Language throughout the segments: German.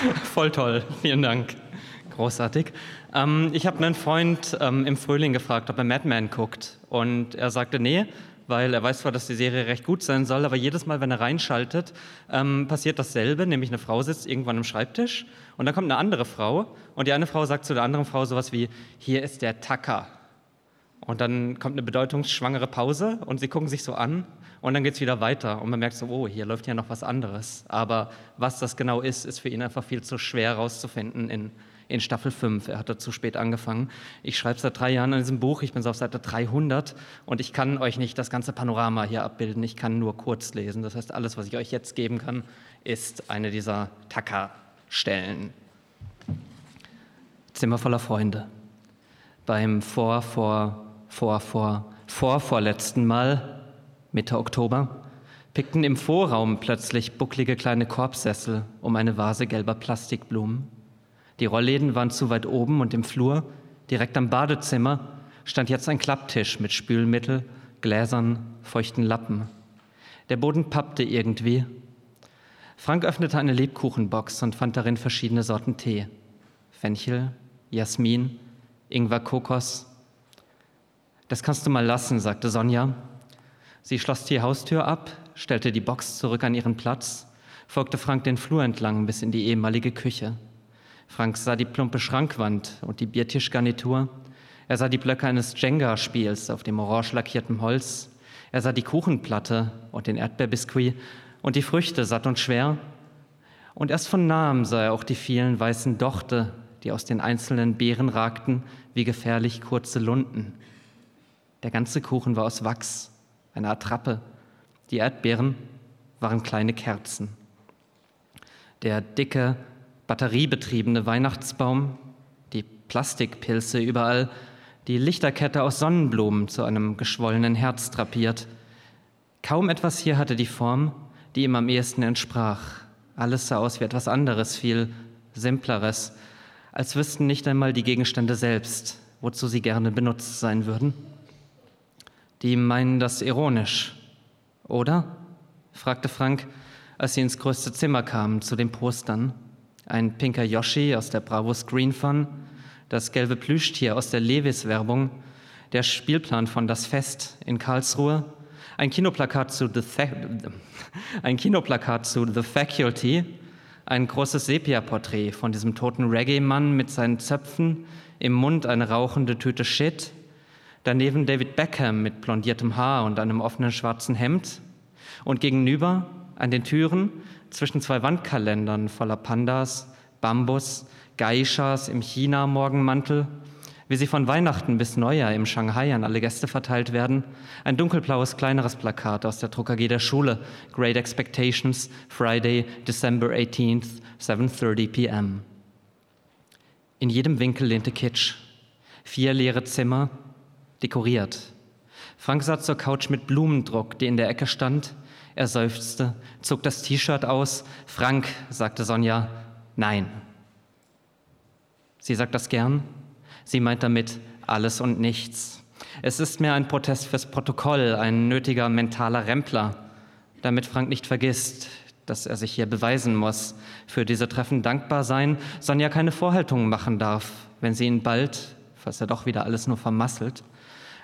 Voll toll, vielen Dank. Großartig. Ähm, ich habe einen Freund ähm, im Frühling gefragt, ob er Mad Men guckt. Und er sagte, nee, weil er weiß zwar, dass die Serie recht gut sein soll, aber jedes Mal, wenn er reinschaltet, ähm, passiert dasselbe, nämlich eine Frau sitzt irgendwann am Schreibtisch und dann kommt eine andere Frau und die eine Frau sagt zu der anderen Frau sowas wie, hier ist der Tacker. Und dann kommt eine bedeutungsschwangere Pause und sie gucken sich so an und dann geht es wieder weiter und man merkt so, oh, hier läuft ja noch was anderes. Aber was das genau ist, ist für ihn einfach viel zu schwer herauszufinden in in Staffel 5. Er hatte zu spät angefangen. Ich schreibe seit drei Jahren an diesem Buch. Ich bin so auf Seite 300 und ich kann euch nicht das ganze Panorama hier abbilden. Ich kann nur kurz lesen. Das heißt, alles, was ich euch jetzt geben kann, ist eine dieser Taka-Stellen. Zimmer voller Freunde. Beim vor, vor, vor, vor, vor, vorletzten Mal, Mitte Oktober, pickten im Vorraum plötzlich bucklige kleine Korbsessel um eine Vase gelber Plastikblumen. Die Rollläden waren zu weit oben und im Flur, direkt am Badezimmer, stand jetzt ein Klapptisch mit Spülmittel, Gläsern, feuchten Lappen. Der Boden pappte irgendwie. Frank öffnete eine Lebkuchenbox und fand darin verschiedene Sorten Tee. Fenchel, Jasmin, Ingwer Kokos. Das kannst du mal lassen, sagte Sonja. Sie schloss die Haustür ab, stellte die Box zurück an ihren Platz, folgte Frank den Flur entlang bis in die ehemalige Küche. Frank sah die plumpe Schrankwand und die Biertischgarnitur. Er sah die Blöcke eines Jenga-Spiels auf dem orange lackierten Holz. Er sah die Kuchenplatte und den Erdbeerbiskuit und die Früchte satt und schwer. Und erst von nahem sah er auch die vielen weißen Dochte, die aus den einzelnen Beeren ragten, wie gefährlich kurze Lunden. Der ganze Kuchen war aus Wachs, eine Attrappe. Die Erdbeeren waren kleine Kerzen. Der dicke, batteriebetriebene Weihnachtsbaum, die Plastikpilze überall, die Lichterkette aus Sonnenblumen zu einem geschwollenen Herz drapiert. Kaum etwas hier hatte die Form, die ihm am ehesten entsprach. Alles sah aus wie etwas anderes, viel simpleres, als wüssten nicht einmal die Gegenstände selbst, wozu sie gerne benutzt sein würden. Die meinen das ironisch, oder? fragte Frank, als sie ins größte Zimmer kamen, zu den Postern ein pinker Yoshi aus der Bravo Screen Fun, das gelbe Plüschtier aus der Levis-Werbung, der Spielplan von Das Fest in Karlsruhe, ein Kinoplakat zu The, ein Kinoplakat zu The Faculty, ein großes Sepia-Porträt von diesem toten Reggae-Mann mit seinen Zöpfen, im Mund eine rauchende Tüte Shit, daneben David Beckham mit blondiertem Haar und einem offenen schwarzen Hemd und gegenüber an den Türen zwischen zwei Wandkalendern voller Pandas, Bambus, Geishas im China-Morgenmantel, wie sie von Weihnachten bis Neujahr im Shanghai an alle Gäste verteilt werden, ein dunkelblaues kleineres Plakat aus der Drucker der Schule, Great Expectations, Friday, December 18th, 7.30 p.m. In jedem Winkel lehnte Kitsch. Vier leere Zimmer, dekoriert. Frank saß zur Couch mit Blumendruck, die in der Ecke stand, er seufzte, zog das T-Shirt aus. Frank, sagte Sonja, nein. Sie sagt das gern. Sie meint damit alles und nichts. Es ist mehr ein Protest fürs Protokoll, ein nötiger mentaler Rempler, damit Frank nicht vergisst, dass er sich hier beweisen muss, für diese Treffen dankbar sein, Sonja keine Vorhaltungen machen darf, wenn sie ihn bald, falls er doch wieder alles nur vermasselt,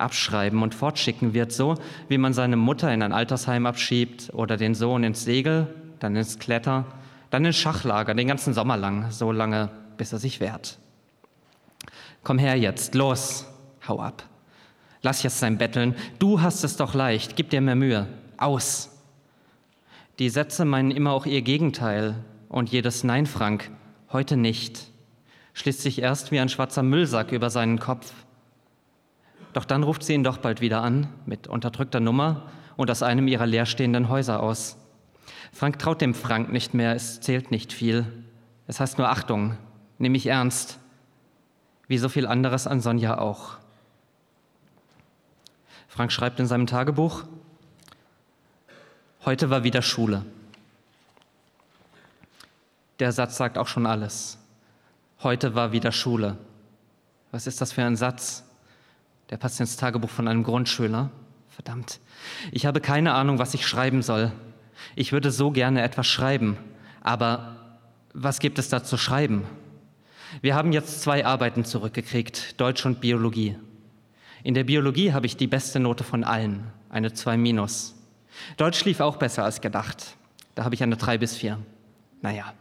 abschreiben und fortschicken wird, so wie man seine Mutter in ein Altersheim abschiebt oder den Sohn ins Segel, dann ins Kletter, dann ins Schachlager, den ganzen Sommer lang, so lange, bis er sich wehrt. Komm her jetzt, los, hau ab. Lass jetzt sein Betteln, du hast es doch leicht, gib dir mehr Mühe, aus. Die Sätze meinen immer auch ihr Gegenteil und jedes Nein, Frank, heute nicht, schließt sich erst wie ein schwarzer Müllsack über seinen Kopf. Doch dann ruft sie ihn doch bald wieder an, mit unterdrückter Nummer und aus einem ihrer leerstehenden Häuser aus. Frank traut dem Frank nicht mehr, es zählt nicht viel. Es heißt nur Achtung, nimm mich ernst, wie so viel anderes an Sonja auch. Frank schreibt in seinem Tagebuch, heute war wieder Schule. Der Satz sagt auch schon alles. Heute war wieder Schule. Was ist das für ein Satz? Der passt ins Tagebuch von einem Grundschüler. Verdammt. Ich habe keine Ahnung, was ich schreiben soll. Ich würde so gerne etwas schreiben, aber Was gibt es da zu schreiben? Wir haben jetzt zwei Arbeiten zurückgekriegt, Deutsch und Biologie. In der Biologie habe ich die beste Note von allen, eine 2 minus. Deutsch lief auch besser als gedacht. Da habe ich eine 3 bis 4. Naja.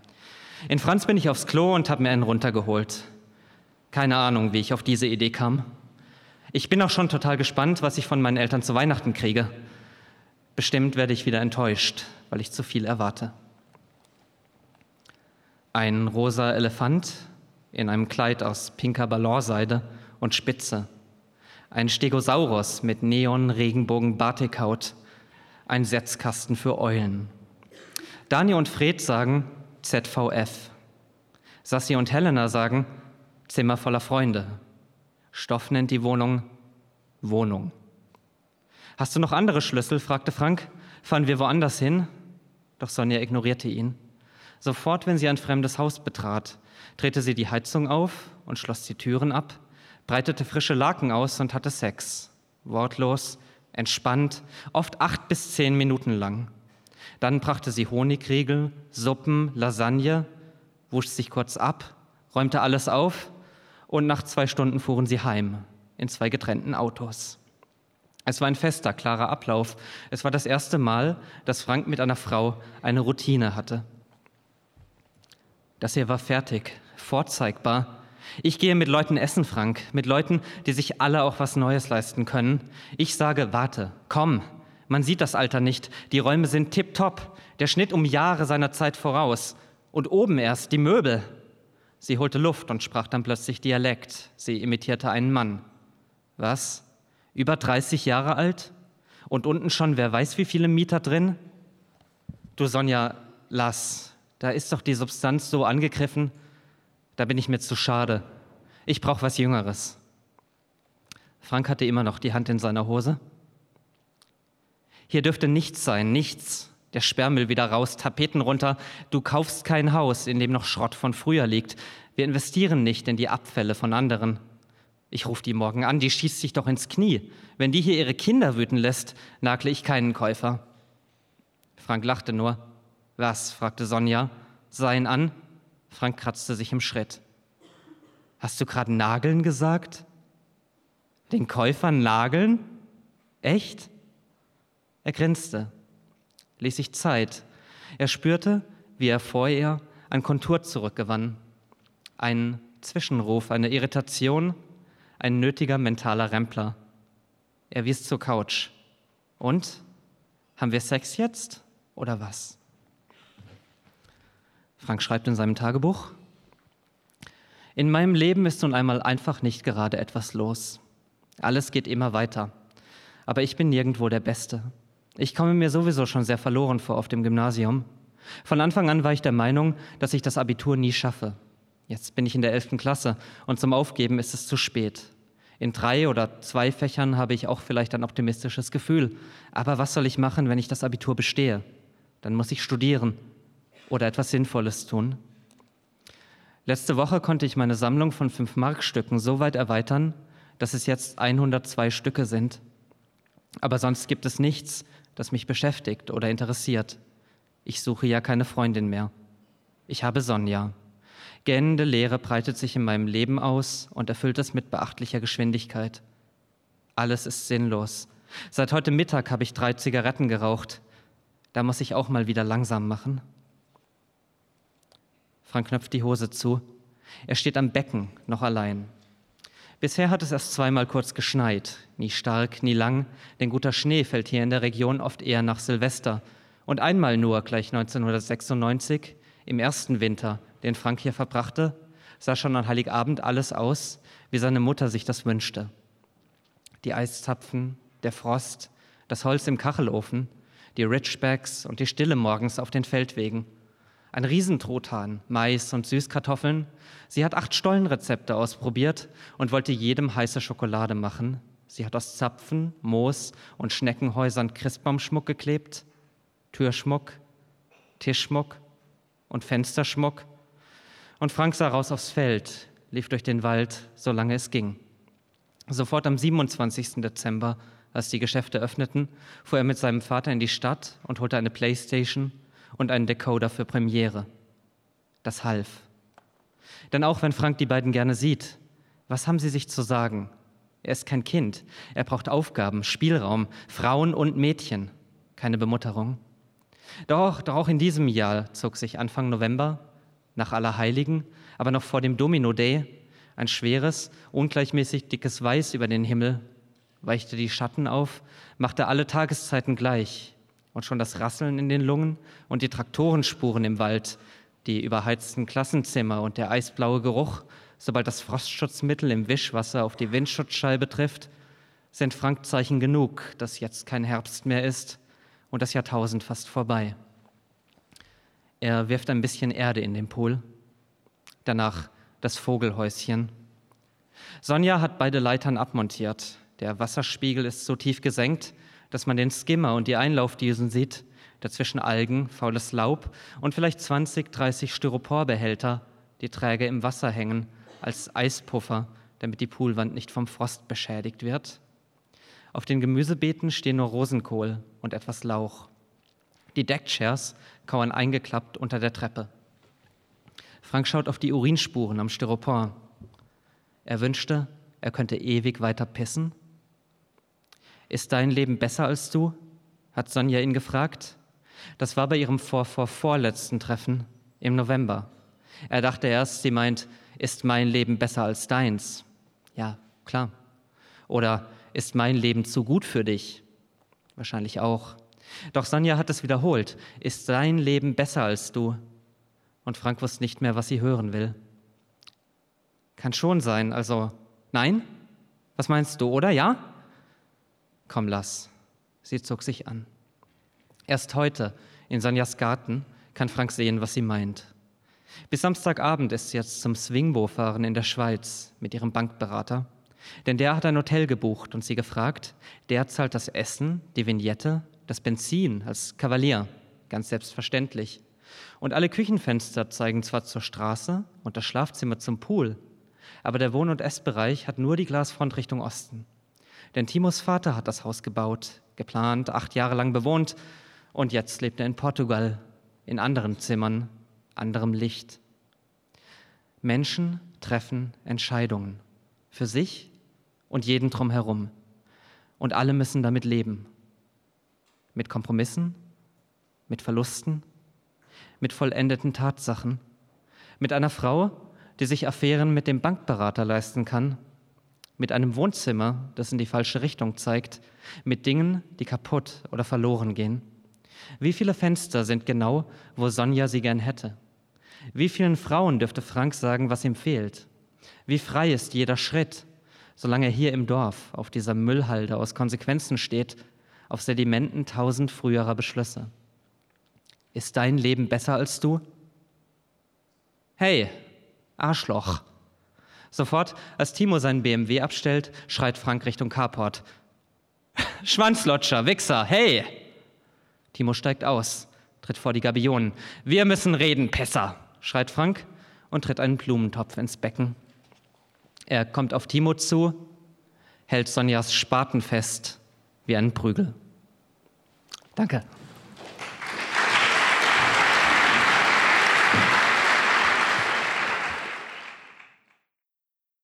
In Franz bin ich aufs Klo und habe mir einen runtergeholt. Keine Ahnung, wie ich auf diese Idee kam. Ich bin auch schon total gespannt, was ich von meinen Eltern zu Weihnachten kriege. Bestimmt werde ich wieder enttäuscht, weil ich zu viel erwarte. Ein rosa Elefant in einem Kleid aus pinker Ballonseide und Spitze. Ein Stegosaurus mit Neon-Regenbogen-Batikhaut. Ein Setzkasten für Eulen. Dani und Fred sagen ZVF. Sassi und Helena sagen Zimmer voller Freunde. Stoff nennt die Wohnung Wohnung. Hast du noch andere Schlüssel? fragte Frank. Fahren wir woanders hin? Doch Sonja ignorierte ihn. Sofort, wenn sie ein fremdes Haus betrat, drehte sie die Heizung auf und schloss die Türen ab, breitete frische Laken aus und hatte Sex. Wortlos, entspannt, oft acht bis zehn Minuten lang. Dann brachte sie Honigriegel, Suppen, Lasagne, wusch sich kurz ab, räumte alles auf und nach zwei Stunden fuhren sie heim in zwei getrennten Autos. Es war ein fester, klarer Ablauf. Es war das erste Mal, dass Frank mit einer Frau eine Routine hatte. Das hier war fertig, vorzeigbar. Ich gehe mit Leuten essen, Frank, mit Leuten, die sich alle auch was Neues leisten können. Ich sage, warte, komm. Man sieht das Alter nicht. Die Räume sind tipptopp. Der Schnitt um Jahre seiner Zeit voraus. Und oben erst die Möbel. Sie holte Luft und sprach dann plötzlich Dialekt. Sie imitierte einen Mann. Was? Über 30 Jahre alt? Und unten schon, wer weiß, wie viele Mieter drin? Du Sonja, lass, da ist doch die Substanz so angegriffen, da bin ich mir zu schade. Ich brauche was Jüngeres. Frank hatte immer noch die Hand in seiner Hose. Hier dürfte nichts sein, nichts. Der Sperrmüll wieder raus, Tapeten runter. Du kaufst kein Haus, in dem noch Schrott von früher liegt. Wir investieren nicht in die Abfälle von anderen. Ich rufe die morgen an, die schießt sich doch ins Knie. Wenn die hier ihre Kinder wüten lässt, nagle ich keinen Käufer. Frank lachte nur. Was? fragte Sonja. Sein an. Frank kratzte sich im Schritt. Hast du gerade Nageln gesagt? Den Käufern Nageln? Echt? Er grinste, ließ sich Zeit. Er spürte, wie er vor ihr an Kontur zurückgewann. Ein Zwischenruf, eine Irritation, ein nötiger mentaler Rempler. Er wies zur Couch. Und? Haben wir Sex jetzt oder was? Frank schreibt in seinem Tagebuch, in meinem Leben ist nun einmal einfach nicht gerade etwas los. Alles geht immer weiter. Aber ich bin nirgendwo der Beste. Ich komme mir sowieso schon sehr verloren vor auf dem Gymnasium. Von Anfang an war ich der Meinung, dass ich das Abitur nie schaffe. Jetzt bin ich in der 11. Klasse und zum Aufgeben ist es zu spät. In drei oder zwei Fächern habe ich auch vielleicht ein optimistisches Gefühl. Aber was soll ich machen, wenn ich das Abitur bestehe? Dann muss ich studieren oder etwas Sinnvolles tun. Letzte Woche konnte ich meine Sammlung von 5-Mark-Stücken so weit erweitern, dass es jetzt 102 Stücke sind. Aber sonst gibt es nichts, das mich beschäftigt oder interessiert. Ich suche ja keine Freundin mehr. Ich habe Sonja. Gähnende Leere breitet sich in meinem Leben aus und erfüllt es mit beachtlicher Geschwindigkeit. Alles ist sinnlos. Seit heute Mittag habe ich drei Zigaretten geraucht. Da muss ich auch mal wieder langsam machen. Frank knöpft die Hose zu. Er steht am Becken, noch allein. Bisher hat es erst zweimal kurz geschneit, nie stark, nie lang, denn guter Schnee fällt hier in der Region oft eher nach Silvester. Und einmal nur, gleich 1996, im ersten Winter, den Frank hier verbrachte, sah schon an Heiligabend alles aus, wie seine Mutter sich das wünschte. Die Eiszapfen, der Frost, das Holz im Kachelofen, die Ridgebacks und die Stille morgens auf den Feldwegen – ein Riesentrothahn, Mais und Süßkartoffeln. Sie hat acht Stollenrezepte ausprobiert und wollte jedem heiße Schokolade machen. Sie hat aus Zapfen, Moos und Schneckenhäusern Christbaumschmuck geklebt, Türschmuck, Tischschmuck und Fensterschmuck. Und Frank sah raus aufs Feld, lief durch den Wald, solange es ging. Sofort am 27. Dezember, als die Geschäfte öffneten, fuhr er mit seinem Vater in die Stadt und holte eine Playstation und einen Decoder für Premiere. Das half. Denn auch wenn Frank die beiden gerne sieht, was haben sie sich zu sagen? Er ist kein Kind. Er braucht Aufgaben, Spielraum, Frauen und Mädchen, keine Bemutterung. Doch, doch auch in diesem Jahr zog sich Anfang November, nach Allerheiligen, aber noch vor dem Domino Day, ein schweres, ungleichmäßig dickes Weiß über den Himmel, weichte die Schatten auf, machte alle Tageszeiten gleich und schon das Rasseln in den Lungen und die Traktorenspuren im Wald, die überheizten Klassenzimmer und der eisblaue Geruch, sobald das Frostschutzmittel im Wischwasser auf die Windschutzscheibe trifft, sind Frankzeichen genug, dass jetzt kein Herbst mehr ist und das Jahrtausend fast vorbei. Er wirft ein bisschen Erde in den Pool, danach das Vogelhäuschen. Sonja hat beide Leitern abmontiert. Der Wasserspiegel ist so tief gesenkt, dass man den Skimmer und die Einlaufdüsen sieht, dazwischen Algen, faules Laub und vielleicht 20, 30 Styroporbehälter, die träge im Wasser hängen, als Eispuffer, damit die Poolwand nicht vom Frost beschädigt wird. Auf den Gemüsebeeten stehen nur Rosenkohl und etwas Lauch. Die Deckchairs kauern eingeklappt unter der Treppe. Frank schaut auf die Urinspuren am Styropor. Er wünschte, er könnte ewig weiter pissen. Ist dein Leben besser als du? hat Sonja ihn gefragt. Das war bei ihrem vor, vor vorletzten Treffen im November. Er dachte erst, sie meint, ist mein Leben besser als deins? Ja, klar. Oder ist mein Leben zu gut für dich? Wahrscheinlich auch. Doch Sonja hat es wiederholt. Ist dein Leben besser als du? Und Frank wusste nicht mehr, was sie hören will. Kann schon sein. Also, nein? Was meinst du, oder? Ja? Komm, lass. Sie zog sich an. Erst heute, in Sonjas Garten, kann Frank sehen, was sie meint. Bis Samstagabend ist sie jetzt zum Swingbo fahren in der Schweiz mit ihrem Bankberater. Denn der hat ein Hotel gebucht und sie gefragt. Der zahlt das Essen, die Vignette, das Benzin als Kavalier, ganz selbstverständlich. Und alle Küchenfenster zeigen zwar zur Straße und das Schlafzimmer zum Pool, aber der Wohn- und Essbereich hat nur die Glasfront Richtung Osten. Denn Timos Vater hat das Haus gebaut, geplant, acht Jahre lang bewohnt und jetzt lebt er in Portugal, in anderen Zimmern, anderem Licht. Menschen treffen Entscheidungen für sich und jeden drumherum. Und alle müssen damit leben. Mit Kompromissen, mit Verlusten, mit vollendeten Tatsachen, mit einer Frau, die sich Affären mit dem Bankberater leisten kann, mit einem Wohnzimmer, das in die falsche Richtung zeigt, mit Dingen, die kaputt oder verloren gehen. Wie viele Fenster sind genau, wo Sonja sie gern hätte? Wie vielen Frauen dürfte Frank sagen, was ihm fehlt? Wie frei ist jeder Schritt, solange er hier im Dorf auf dieser Müllhalde aus Konsequenzen steht, auf Sedimenten tausend früherer Beschlüsse? Ist dein Leben besser als du? Hey, Arschloch! Sofort, als Timo seinen BMW abstellt, schreit Frank Richtung Carport. Schwanzlotscher, Wichser, hey! Timo steigt aus, tritt vor die Gabionen. Wir müssen reden, Pisser, schreit Frank und tritt einen Blumentopf ins Becken. Er kommt auf Timo zu, hält Sonjas Spaten fest wie einen Prügel. Danke.